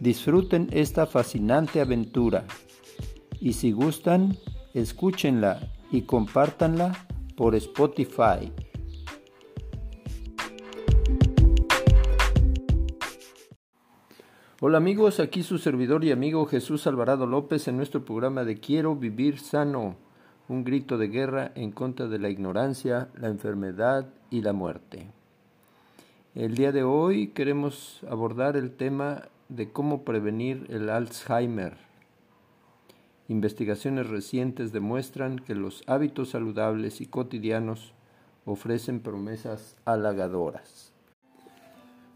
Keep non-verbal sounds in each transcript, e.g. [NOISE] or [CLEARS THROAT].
Disfruten esta fascinante aventura y si gustan, escúchenla y compártanla por Spotify. Hola amigos, aquí su servidor y amigo Jesús Alvarado López en nuestro programa de Quiero vivir sano, un grito de guerra en contra de la ignorancia, la enfermedad y la muerte. El día de hoy queremos abordar el tema de cómo prevenir el Alzheimer. Investigaciones recientes demuestran que los hábitos saludables y cotidianos ofrecen promesas halagadoras.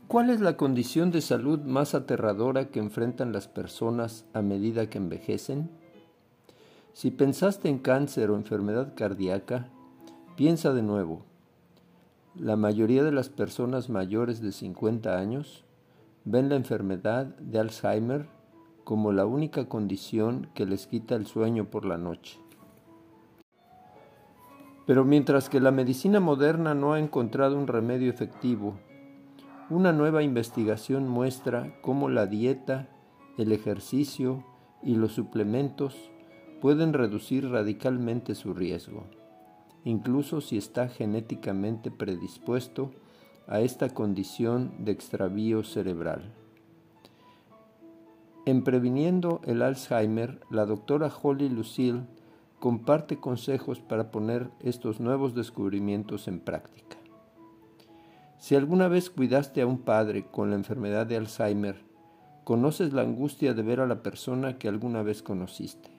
¿Cuál es la condición de salud más aterradora que enfrentan las personas a medida que envejecen? Si pensaste en cáncer o enfermedad cardíaca, piensa de nuevo. La mayoría de las personas mayores de 50 años ven la enfermedad de Alzheimer como la única condición que les quita el sueño por la noche. Pero mientras que la medicina moderna no ha encontrado un remedio efectivo, una nueva investigación muestra cómo la dieta, el ejercicio y los suplementos pueden reducir radicalmente su riesgo incluso si está genéticamente predispuesto a esta condición de extravío cerebral. En Previniendo el Alzheimer, la doctora Holly Lucille comparte consejos para poner estos nuevos descubrimientos en práctica. Si alguna vez cuidaste a un padre con la enfermedad de Alzheimer, conoces la angustia de ver a la persona que alguna vez conociste,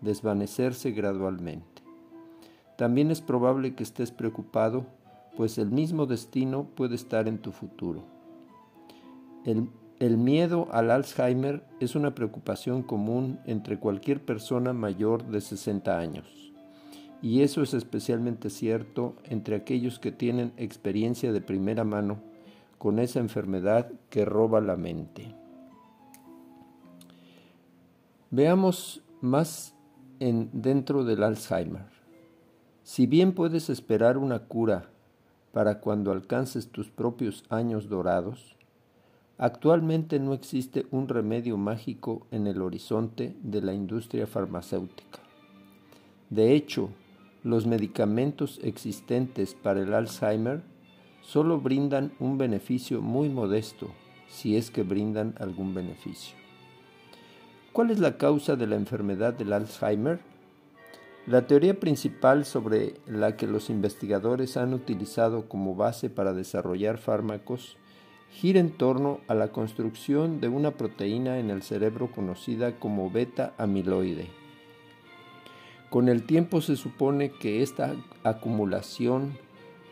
desvanecerse gradualmente. También es probable que estés preocupado, pues el mismo destino puede estar en tu futuro. El, miedo al Alzheimer es una preocupación común entre cualquier persona mayor de 60 años. Y eso es especialmente cierto entre aquellos que tienen experiencia de primera mano con esa enfermedad que roba la mente. Veamos más en, dentro del Alzheimer. Si bien puedes esperar una cura para cuando alcances tus propios años dorados, actualmente no existe un remedio mágico en el horizonte de la industria farmacéutica. De hecho, los medicamentos existentes para el Alzheimer solo brindan un beneficio muy modesto, si es que brindan algún beneficio. ¿Cuál es la causa de la enfermedad del Alzheimer? La teoría principal sobre la que los investigadores han utilizado como base para desarrollar fármacos gira en torno a la construcción de una proteína en el cerebro conocida como beta amiloide. Con el tiempo se supone que esta acumulación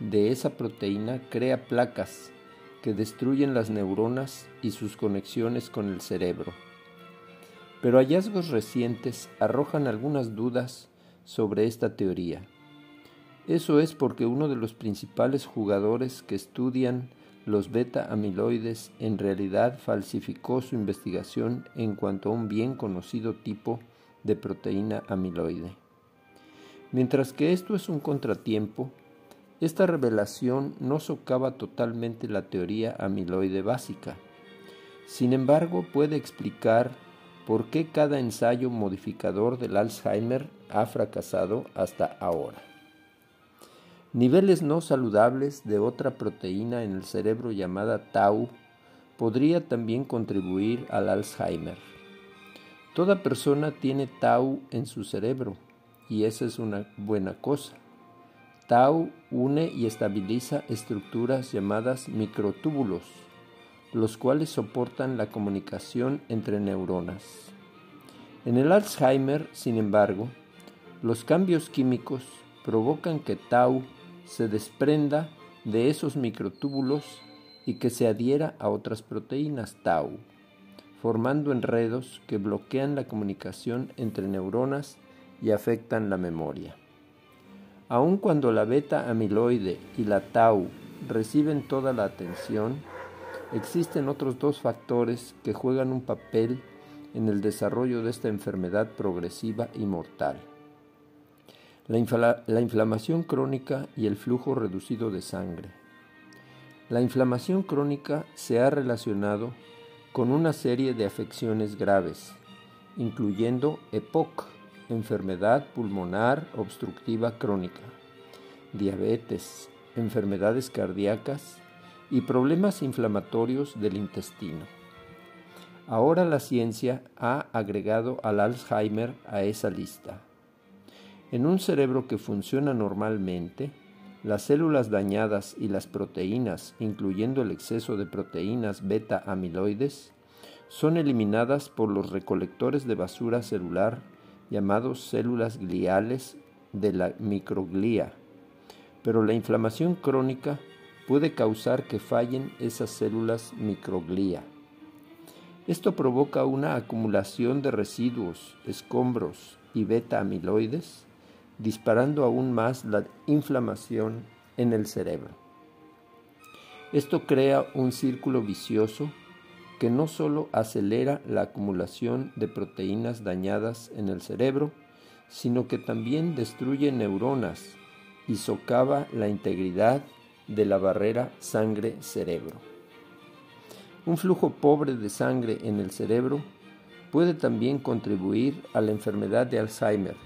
de esa proteína crea placas que destruyen las neuronas y sus conexiones con el cerebro. Pero hallazgos recientes arrojan algunas dudas sobre esta teoría. Eso es porque uno de los principales jugadores que estudian los beta amiloides en realidad falsificó su investigación en cuanto a un bien conocido tipo de proteína amiloide. Mientras que esto es un contratiempo, esta revelación no socava totalmente la teoría amiloide básica. Sin embargo, puede explicar por qué cada ensayo modificador del Alzheimer ha fracasado hasta ahora. Niveles no saludables de otra proteína en el cerebro llamada tau podría también contribuir al Alzheimer. Toda persona tiene tau en su cerebro y esa es una buena cosa. Tau une y estabiliza estructuras llamadas microtúbulos, los cuales soportan la comunicación entre neuronas. En el Alzheimer, sin embargo, los cambios químicos provocan que tau se desprenda de esos microtúbulos y que se adhiera a otras proteínas tau, formando enredos que bloquean la comunicación entre neuronas y afectan la memoria. Aun cuando la beta amiloide y la tau reciben toda la atención, existen otros dos factores que juegan un papel en el desarrollo de esta enfermedad progresiva y mortal. La, la, inflamación crónica y el flujo reducido de sangre. La inflamación crónica se ha relacionado con una serie de afecciones graves, incluyendo EPOC, enfermedad pulmonar obstructiva crónica, diabetes, enfermedades cardíacas y problemas inflamatorios del intestino. Ahora la ciencia ha agregado al Alzheimer a esa lista. En un cerebro que funciona normalmente, las células dañadas y las proteínas, incluyendo el exceso de proteínas beta amiloides, son eliminadas por los recolectores de basura celular llamados células gliales de la microglía. Pero la inflamación crónica puede causar que fallen esas células microglía. Esto provoca una acumulación de residuos, escombros y beta amiloides disparando aún más la inflamación en el cerebro. Esto crea un círculo vicioso que no solo acelera la acumulación de proteínas dañadas en el cerebro, sino que también destruye neuronas y socava la integridad de la barrera sangre-cerebro. Un flujo pobre de sangre en el cerebro puede también contribuir a la enfermedad de Alzheimer,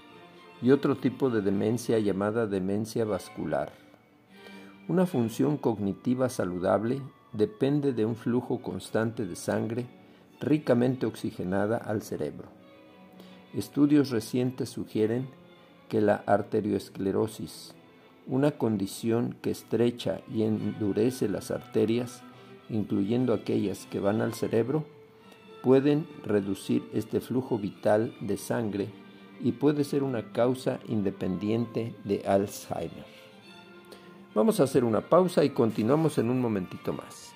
y otro tipo de demencia llamada demencia vascular. Una función cognitiva saludable depende de un flujo constante de sangre ricamente oxigenada al cerebro. Estudios recientes sugieren que la arteriosclerosis, una condición que estrecha y endurece las arterias, incluyendo aquellas que van al cerebro, pueden reducir este flujo vital de sangre y puede ser una causa independiente de Alzheimer. Vamos a hacer una pausa y continuamos en un momentito más.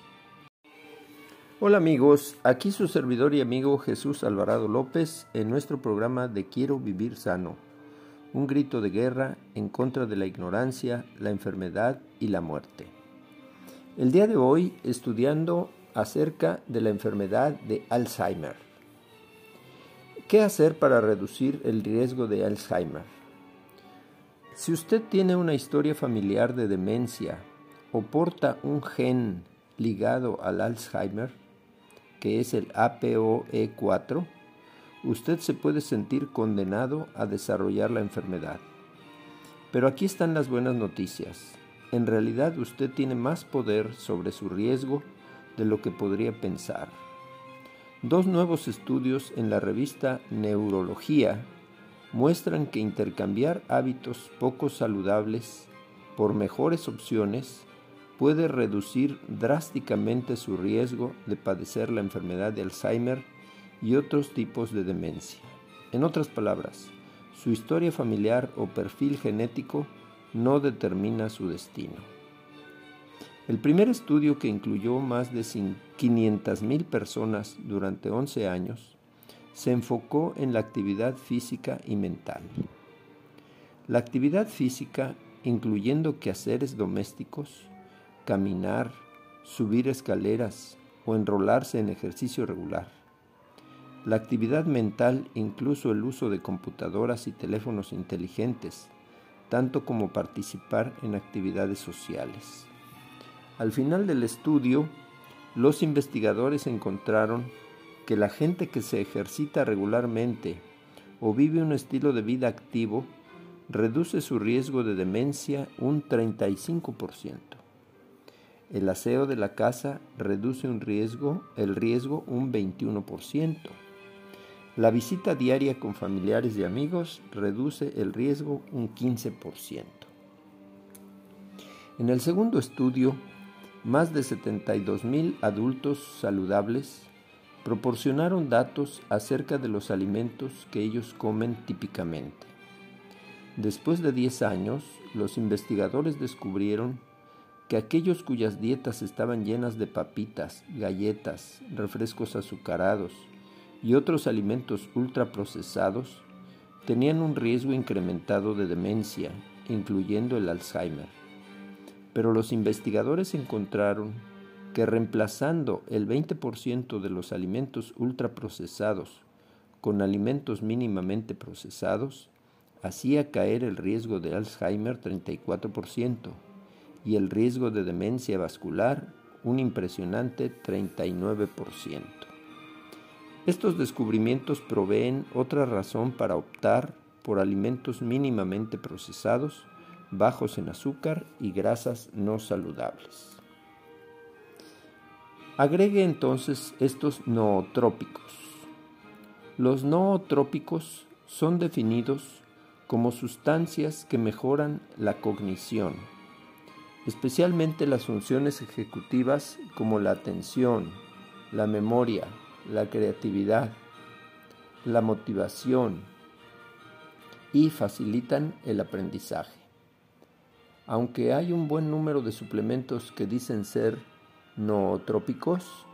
Hola amigos, aquí su servidor y amigo Jesús Alvarado López en nuestro programa de Quiero Vivir Sano, un grito de guerra en contra de la ignorancia, la enfermedad y la muerte. El día de hoy estudiando acerca de la enfermedad de Alzheimer. ¿Qué hacer para reducir el riesgo de Alzheimer? Si usted tiene una historia familiar de demencia o porta un gen ligado al Alzheimer, que es el APOE4, usted se puede sentir condenado a desarrollar la enfermedad. Pero aquí están las buenas noticias. En realidad usted tiene más poder sobre su riesgo de lo que podría pensar. Dos nuevos estudios en la revista Neurología muestran que intercambiar hábitos poco saludables por mejores opciones puede reducir drásticamente su riesgo de padecer la enfermedad de Alzheimer y otros tipos de demencia. En otras palabras, su historia familiar o perfil genético no determina su destino. El primer estudio que incluyó más de 500.000 personas durante 11 años se enfocó en la actividad física y mental. La actividad física, incluyendo quehaceres domésticos, caminar, subir escaleras o enrolarse en ejercicio regular. La actividad mental, incluso el uso de computadoras y teléfonos inteligentes, tanto como participar en actividades sociales. Al final del estudio, los investigadores encontraron que la gente que se ejercita regularmente o vive un estilo de vida activo reduce su riesgo de demencia un 35%. El aseo de la casa reduce un riesgo, el riesgo un 21%. La visita diaria con familiares y amigos reduce el riesgo un 15%. En el segundo estudio, más de 72 mil adultos saludables proporcionaron datos acerca de los alimentos que ellos comen típicamente. Después de 10 años, los investigadores descubrieron que aquellos cuyas dietas estaban llenas de papitas, galletas, refrescos azucarados y otros alimentos ultraprocesados tenían un riesgo incrementado de demencia, incluyendo el Alzheimer. Pero los investigadores encontraron que reemplazando el 20% de los alimentos ultraprocesados con alimentos mínimamente procesados, hacía caer el riesgo de Alzheimer 34% y el riesgo de demencia vascular un impresionante 39%. Estos descubrimientos proveen otra razón para optar por alimentos mínimamente procesados, bajos en azúcar y grasas no saludables. Agregue entonces estos nootrópicos. Los nootrópicos son definidos como sustancias que mejoran la cognición, especialmente las funciones ejecutivas como la atención, la memoria, la creatividad, la motivación y facilitan el aprendizaje. Aunque hay un buen número de suplementos que dicen ser nootrópicos,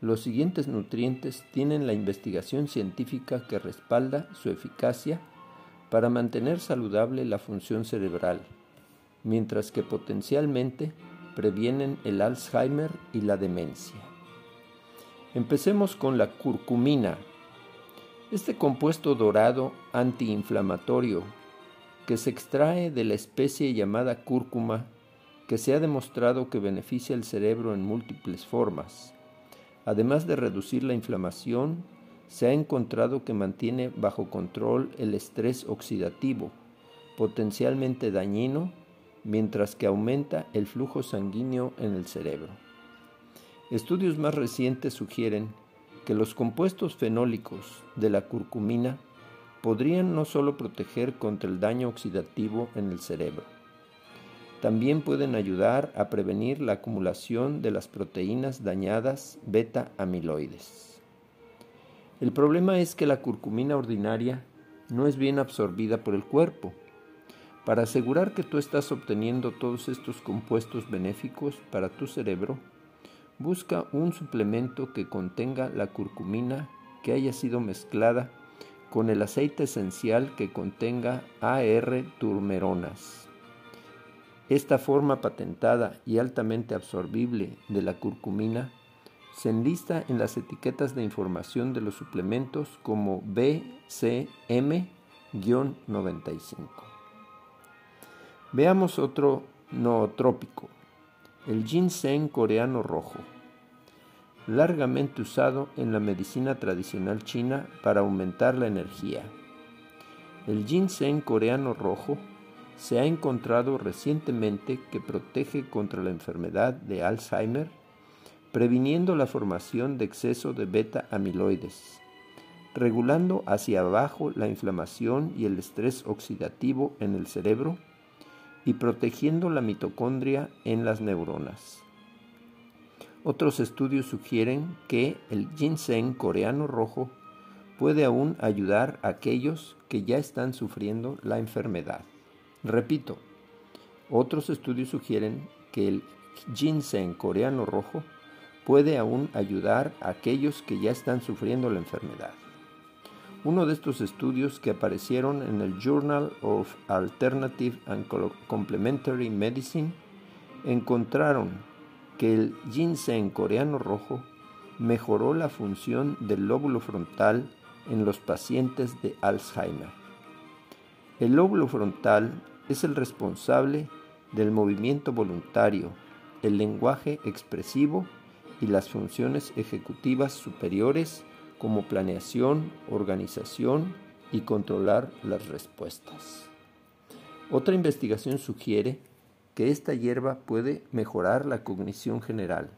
los siguientes nutrientes tienen la investigación científica que respalda su eficacia para mantener saludable la función cerebral mientras que potencialmente previenen el Alzheimer y la demencia. Empecemos con la curcumina. Este compuesto dorado antiinflamatorio que se extrae de la especie llamada cúrcuma que se ha demostrado que beneficia el cerebro en múltiples formas. Además de reducir la inflamación, se ha encontrado que mantiene bajo control el estrés oxidativo, potencialmente dañino mientras que aumenta el flujo sanguíneo en el cerebro. Estudios más recientes sugieren que los compuestos fenólicos de la curcumina podrían no solo proteger contra el daño oxidativo en el cerebro, también pueden ayudar a prevenir la acumulación de las proteínas dañadas beta amiloides. El problema es que la curcumina ordinaria no es bien absorbida por el cuerpo para asegurar que tú estás obteniendo todos estos compuestos benéficos para tu cerebro, busca un suplemento que contenga la curcumina que haya sido mezclada con el aceite esencial que contenga AR turmeronas. Esta forma patentada y altamente absorbible de la curcumina se enlista en las etiquetas de información de los suplementos como BCM-95. Veamos otro nootrópico, el ginseng coreano rojo, largamente usado en la medicina tradicional china para aumentar la energía. El ginseng coreano rojo se ha encontrado recientemente que protege contra la enfermedad de Alzheimer, previniendo la formación de exceso de beta amiloides, regulando hacia abajo la inflamación y el estrés oxidativo en el cerebro, y protegiendo la mitocondria en las neuronas. Otros estudios sugieren que el ginseng coreano rojo puede aún ayudar a aquellos que ya están sufriendo la enfermedad. Repito, otros estudios sugieren que el ginseng coreano rojo puede aún ayudar a aquellos que ya están sufriendo la enfermedad. Uno de estos estudios que aparecieron en el Journal of Alternative and Complementary Medicine encontraron que el ginseng coreano rojo mejoró la función del lóbulo frontal en los pacientes de Alzheimer. El lóbulo frontal es el responsable del movimiento voluntario, el lenguaje expresivo y las funciones ejecutivas superiores como planeación, organización y controlar las respuestas. Otra investigación sugiere que esta hierba puede mejorar la cognición general,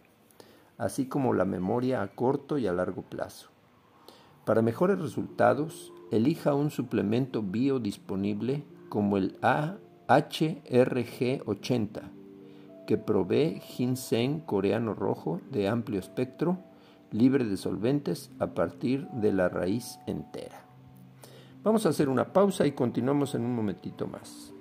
así como la memoria a corto y a largo plazo. Para mejores resultados, elija un suplemento biodisponible como el AHRG80, que provee ginseng coreano rojo de amplio espectro libre de solventes a partir de la raíz entera. Vamos a hacer una pausa y continuamos en un momentito más.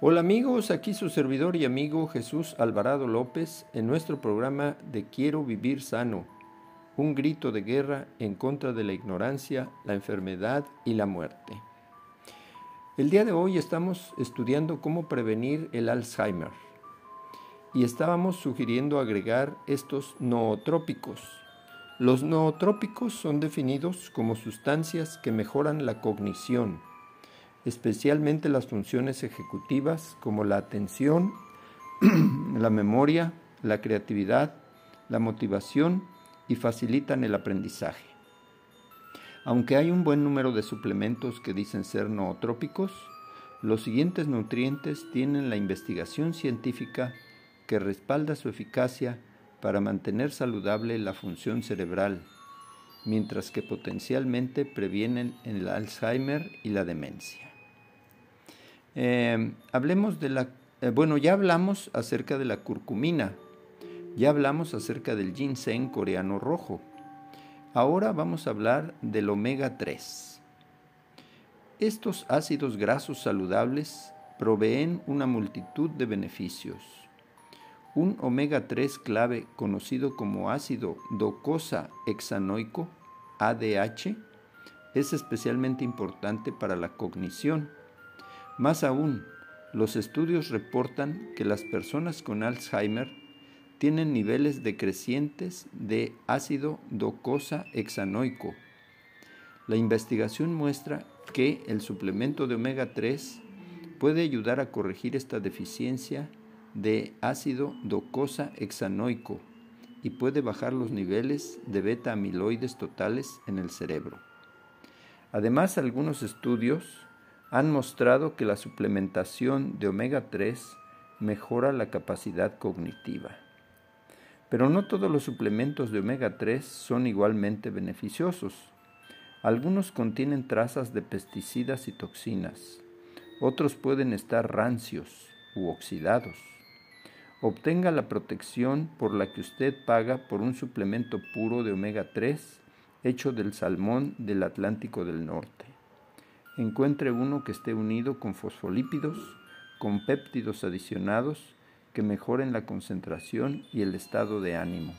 Hola amigos, aquí su servidor y amigo Jesús Alvarado López en nuestro programa de Quiero vivir sano, un grito de guerra en contra de la ignorancia, la enfermedad y la muerte. El día de hoy estamos estudiando cómo prevenir el Alzheimer y estábamos sugiriendo agregar estos nootrópicos. Los nootrópicos son definidos como sustancias que mejoran la cognición, especialmente las funciones ejecutivas como la atención, [CLEARS THROAT] la memoria, la creatividad, la motivación y facilitan el aprendizaje. Aunque hay un buen número de suplementos que dicen ser nootrópicos, los siguientes nutrientes tienen la investigación científica que respalda su eficacia para mantener saludable la función cerebral, mientras que potencialmente previenen el Alzheimer y la demencia. Eh, hablemos de la, eh, bueno, ya hablamos acerca de la curcumina, ya hablamos acerca del ginseng coreano rojo. Ahora vamos a hablar del omega 3. Estos ácidos grasos saludables proveen una multitud de beneficios. Un omega 3 clave conocido como ácido docosa hexanoico, ADH, es especialmente importante para la cognición más aún, los estudios reportan que las personas con Alzheimer tienen niveles decrecientes de ácido docosa hexanoico. La investigación muestra que el suplemento de omega 3 puede ayudar a corregir esta deficiencia de ácido docosa hexanoico y puede bajar los niveles de beta amiloides totales en el cerebro. Además, algunos estudios han mostrado que la suplementación de omega 3 mejora la capacidad cognitiva. Pero no todos los suplementos de omega 3 son igualmente beneficiosos. Algunos contienen trazas de pesticidas y toxinas. Otros pueden estar rancios u oxidados. Obtenga la protección por la que usted paga por un suplemento puro de omega 3 hecho del salmón del Atlántico del Norte encuentre uno que esté unido con fosfolípidos, con péptidos adicionados que mejoren la concentración y el estado de ánimo.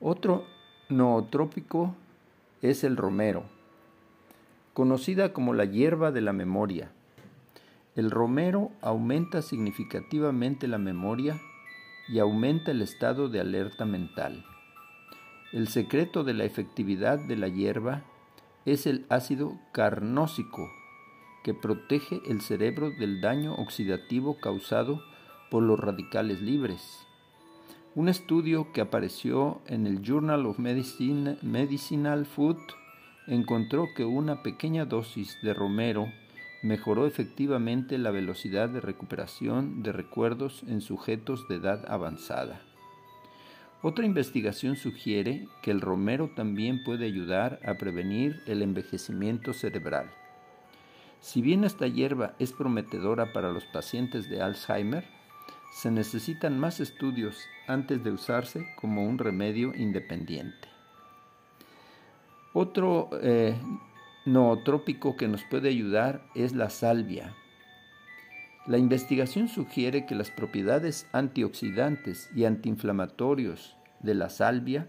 Otro nootrópico es el romero, conocida como la hierba de la memoria. El romero aumenta significativamente la memoria y aumenta el estado de alerta mental. El secreto de la efectividad de la hierba es el ácido carnósico, que protege el cerebro del daño oxidativo causado por los radicales libres. Un estudio que apareció en el Journal of Medicinal Food encontró que una pequeña dosis de romero mejoró efectivamente la velocidad de recuperación de recuerdos en sujetos de edad avanzada. Otra investigación sugiere que el romero también puede ayudar a prevenir el envejecimiento cerebral. Si bien esta hierba es prometedora para los pacientes de Alzheimer, se necesitan más estudios antes de usarse como un remedio independiente. Otro eh, nootrópico que nos puede ayudar es la salvia. La investigación sugiere que las propiedades antioxidantes y antiinflamatorios de la salvia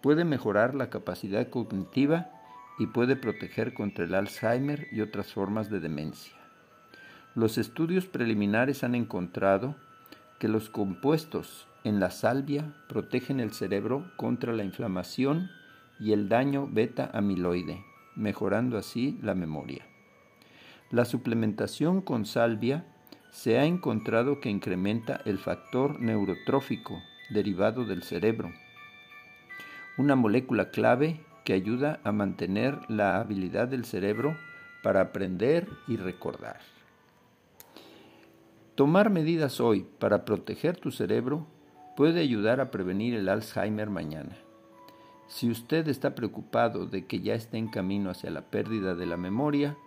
pueden mejorar la capacidad cognitiva y puede proteger contra el Alzheimer y otras formas de demencia. Los estudios preliminares han encontrado que los compuestos en la salvia protegen el cerebro contra la inflamación y el daño beta amiloide, mejorando así la memoria. La suplementación con salvia se ha encontrado que incrementa el factor neurotrófico derivado del cerebro, una molécula clave que ayuda a mantener la habilidad del cerebro para aprender y recordar. Tomar medidas hoy para proteger tu cerebro puede ayudar a prevenir el Alzheimer mañana. Si usted está preocupado de que ya esté en camino hacia la pérdida de la memoria,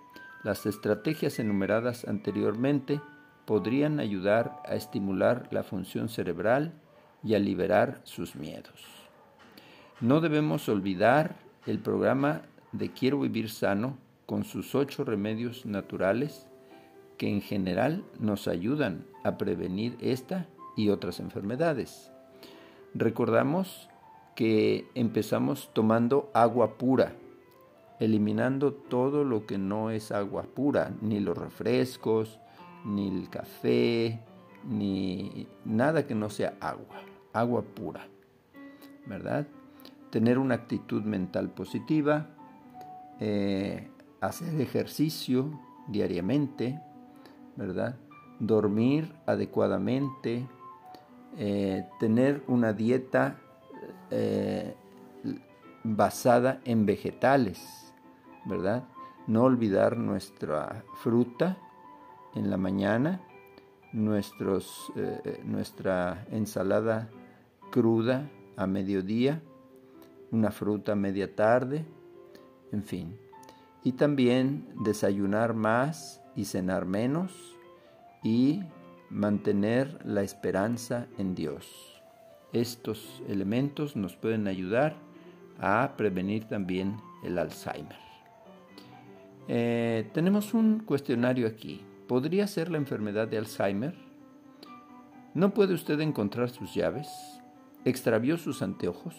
las estrategias enumeradas anteriormente podrían ayudar a estimular la función cerebral y a liberar sus miedos. No debemos olvidar el programa de Quiero Vivir Sano con sus ocho remedios naturales que en general nos ayudan a prevenir esta y otras enfermedades. Recordamos que empezamos tomando agua pura, eliminando todo lo que no es agua pura, ni los refrescos, ni el café, ni nada que no sea agua, agua pura, ¿verdad? Tener una actitud mental positiva, eh, hacer ejercicio diariamente, ¿verdad? Dormir adecuadamente, eh, tener una dieta eh, basada en vegetales, ¿verdad? No olvidar nuestra fruta en la mañana, nuestros, eh, nuestra ensalada cruda a mediodía, una fruta a media tarde, en fin. Y también desayunar más y cenar menos y mantener la esperanza en Dios. Estos elementos nos pueden ayudar a prevenir también el Alzheimer. Eh, tenemos un cuestionario aquí. ¿Podría ser la enfermedad de Alzheimer? ¿No puede usted encontrar sus llaves? ¿Extravió sus anteojos?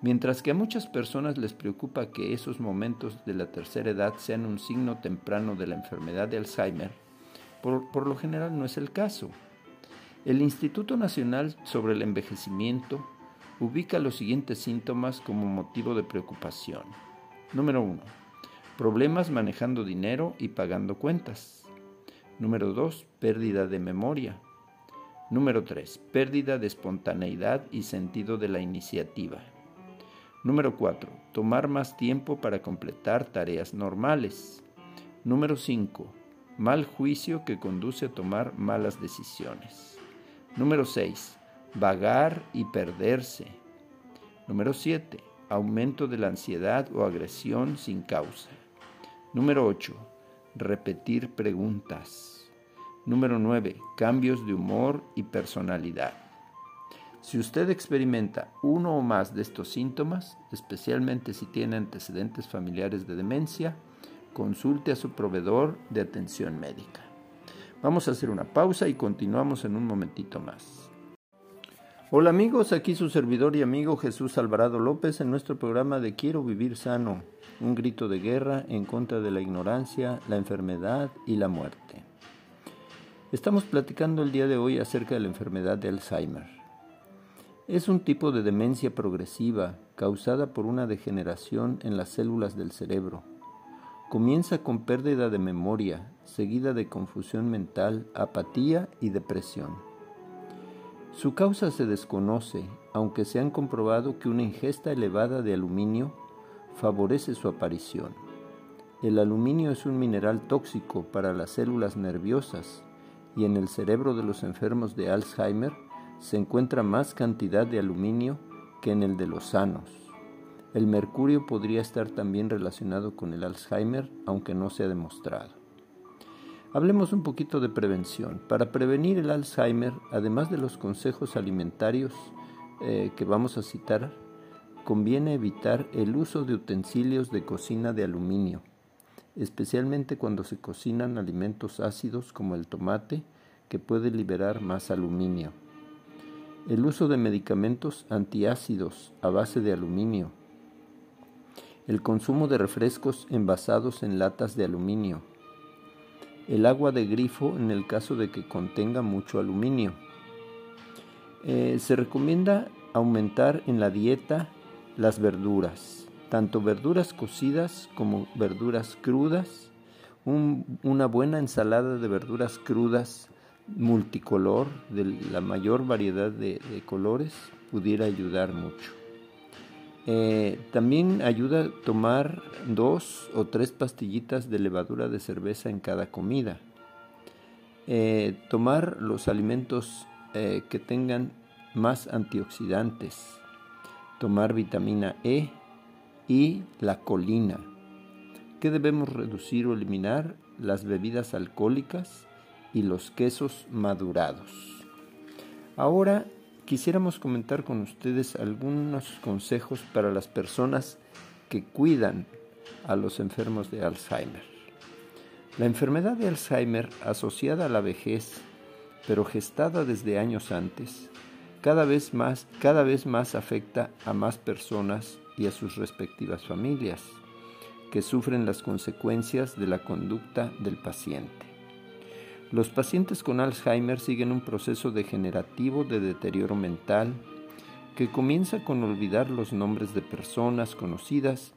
Mientras que a muchas personas les preocupa que esos momentos de la tercera edad sean un signo temprano de la enfermedad de Alzheimer, por, por lo general no es el caso. El Instituto Nacional sobre el Envejecimiento ubica los siguientes síntomas como motivo de preocupación. Número 1. Problemas manejando dinero y pagando cuentas. Número 2. Pérdida de memoria. Número 3. Pérdida de espontaneidad y sentido de la iniciativa. Número 4. Tomar más tiempo para completar tareas normales. Número 5. Mal juicio que conduce a tomar malas decisiones. Número 6 vagar y perderse. Número 7. Aumento de la ansiedad o agresión sin causa. Número 8. Repetir preguntas. Número 9. Cambios de humor y personalidad. Si usted experimenta uno o más de estos síntomas, especialmente si tiene antecedentes familiares de demencia, consulte a su proveedor de atención médica. Vamos a hacer una pausa y continuamos en un momentito más. Hola amigos, aquí su servidor y amigo Jesús Alvarado López en nuestro programa de Quiero vivir sano, un grito de guerra en contra de la ignorancia, la enfermedad y la muerte. Estamos platicando el día de hoy acerca de la enfermedad de Alzheimer. Es un tipo de demencia progresiva causada por una degeneración en las células del cerebro. Comienza con pérdida de memoria, seguida de confusión mental, apatía y depresión. Su causa se desconoce, aunque se han comprobado que una ingesta elevada de aluminio favorece su aparición. El aluminio es un mineral tóxico para las células nerviosas y en el cerebro de los enfermos de Alzheimer se encuentra más cantidad de aluminio que en el de los sanos. El mercurio podría estar también relacionado con el Alzheimer, aunque no se ha demostrado. Hablemos un poquito de prevención. Para prevenir el Alzheimer, además de los consejos alimentarios eh, que vamos a citar, conviene evitar el uso de utensilios de cocina de aluminio, especialmente cuando se cocinan alimentos ácidos como el tomate, que puede liberar más aluminio. El uso de medicamentos antiácidos a base de aluminio. El consumo de refrescos envasados en latas de aluminio el agua de grifo en el caso de que contenga mucho aluminio. Eh, se recomienda aumentar en la dieta las verduras, tanto verduras cocidas como verduras crudas. una buena ensalada de verduras crudas multicolor, de la mayor variedad de colores, pudiera ayudar mucho. Eh, también ayuda a tomar dos o tres pastillitas de levadura de cerveza en cada comida. Eh, tomar los alimentos eh, que tengan más antioxidantes. Tomar vitamina E y la colina. ¿Qué debemos reducir o eliminar? Las bebidas alcohólicas y los quesos madurados. Ahora quisiéramos comentar con ustedes algunos consejos para las personas que cuidan a los enfermos de Alzheimer. La enfermedad de Alzheimer, asociada a la vejez, pero gestada desde años antes, cada vez más, cada vez más afecta a más personas y a sus respectivas familias, que sufren las consecuencias de la conducta del paciente. Los pacientes con Alzheimer siguen un proceso degenerativo de deterioro mental que comienza con olvidar los nombres de personas conocidas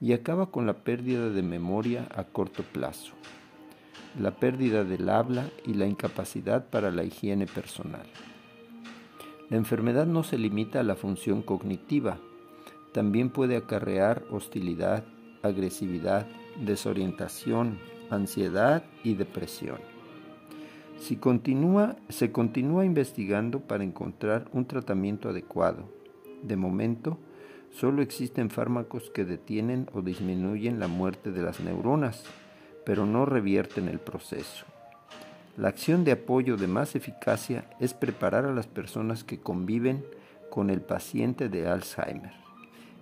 y acaba con la pérdida de memoria a corto plazo, la pérdida del habla y la incapacidad para la higiene personal. La enfermedad no se limita a la función cognitiva, también puede acarrear hostilidad, agresividad, desorientación, ansiedad y depresión. Si continúa, se continúa investigando para encontrar un tratamiento adecuado. De momento, solo existen fármacos que detienen o disminuyen la muerte de las neuronas, pero no revierten el proceso. La acción de apoyo de más eficacia es preparar a las personas que conviven con el paciente de Alzheimer.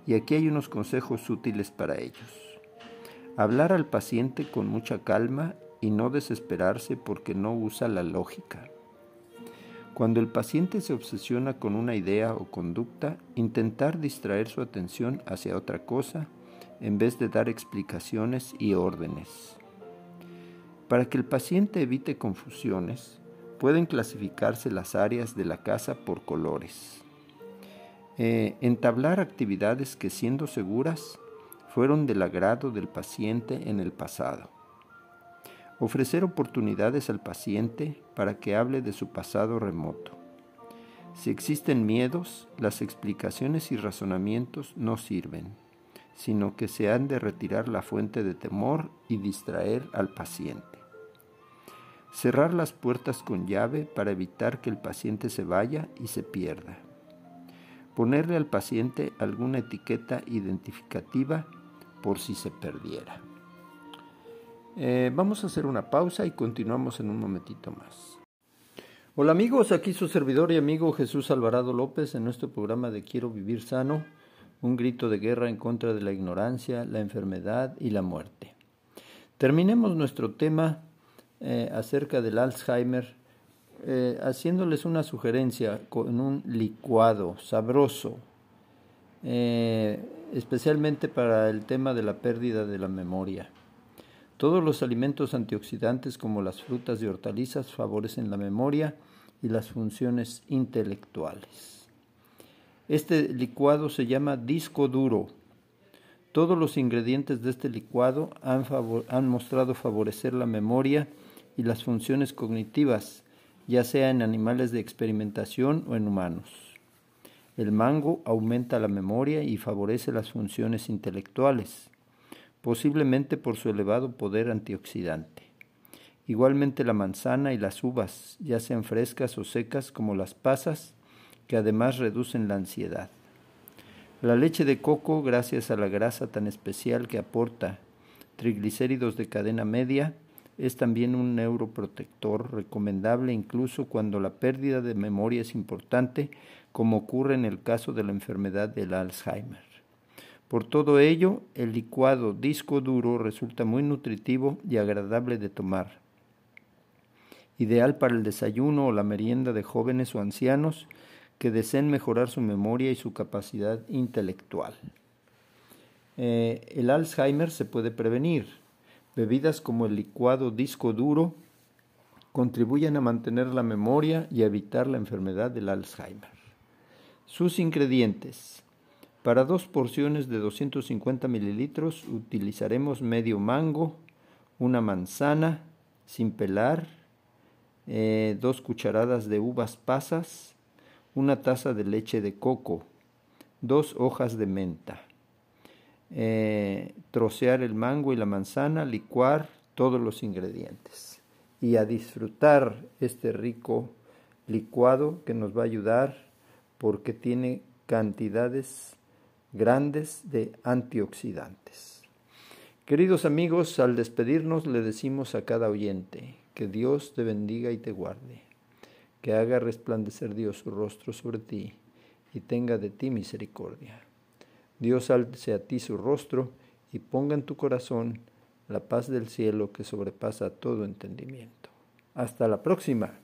Y aquí hay unos consejos útiles para ellos. Hablar al paciente con mucha calma y no desesperarse porque no usa la lógica. Cuando el paciente se obsesiona con una idea o conducta, intentar distraer su atención hacia otra cosa en vez de dar explicaciones y órdenes. Para que el paciente evite confusiones, pueden clasificarse las áreas de la casa por colores. Eh, entablar actividades que siendo seguras fueron del agrado del paciente en el pasado. Ofrecer oportunidades al paciente para que hable de su pasado remoto. Si existen miedos, las explicaciones y razonamientos no sirven, sino que se han de retirar la fuente de temor y distraer al paciente. Cerrar las puertas con llave para evitar que el paciente se vaya y se pierda. Ponerle al paciente alguna etiqueta identificativa por si se perdiera. Eh, vamos a hacer una pausa y continuamos en un momentito más. Hola amigos, aquí su servidor y amigo Jesús Alvarado López en nuestro programa de Quiero Vivir Sano, un grito de guerra en contra de la ignorancia, la enfermedad y la muerte. Terminemos nuestro tema eh, acerca del Alzheimer eh, haciéndoles una sugerencia con un licuado sabroso, especialmente para el tema de la pérdida de la memoria. Todos los alimentos antioxidantes como las frutas y hortalizas favorecen la memoria y las funciones intelectuales. Este licuado se llama disco duro. Todos los ingredientes de este licuado han, mostrado favorecer la memoria y las funciones cognitivas, ya sea en animales de experimentación o en humanos. El mango aumenta la memoria y favorece las funciones intelectuales posiblemente por su elevado poder antioxidante. Igualmente la manzana y las uvas, ya sean frescas o secas como las pasas, que además reducen la ansiedad. La leche de coco, gracias a la grasa tan especial que aporta triglicéridos de cadena media, es también un neuroprotector recomendable incluso cuando la pérdida de memoria es importante, como ocurre en el caso de la enfermedad del Alzheimer. Por todo ello, el licuado disco duro resulta muy nutritivo y agradable de tomar. Ideal para el desayuno o la merienda de jóvenes o ancianos que deseen mejorar su memoria y su capacidad intelectual. Eh, el Alzheimer se puede prevenir. Bebidas como el licuado disco duro contribuyen a mantener la memoria y a evitar la enfermedad del Alzheimer. Sus ingredientes. Para dos porciones de 250 mililitros utilizaremos medio mango, una manzana sin pelar, eh, dos cucharadas de uvas pasas, una taza de leche de coco, dos hojas de menta. Eh, trocear el mango y la manzana, licuar todos los ingredientes y a disfrutar este rico licuado que nos va a ayudar porque tiene cantidades grandes de antioxidantes. Queridos amigos, al despedirnos le decimos a cada oyente que Dios te bendiga y te guarde, que haga resplandecer Dios su rostro sobre ti y tenga de ti misericordia. Dios alce a ti su rostro y ponga en tu corazón la paz del cielo que sobrepasa todo entendimiento. Hasta la próxima.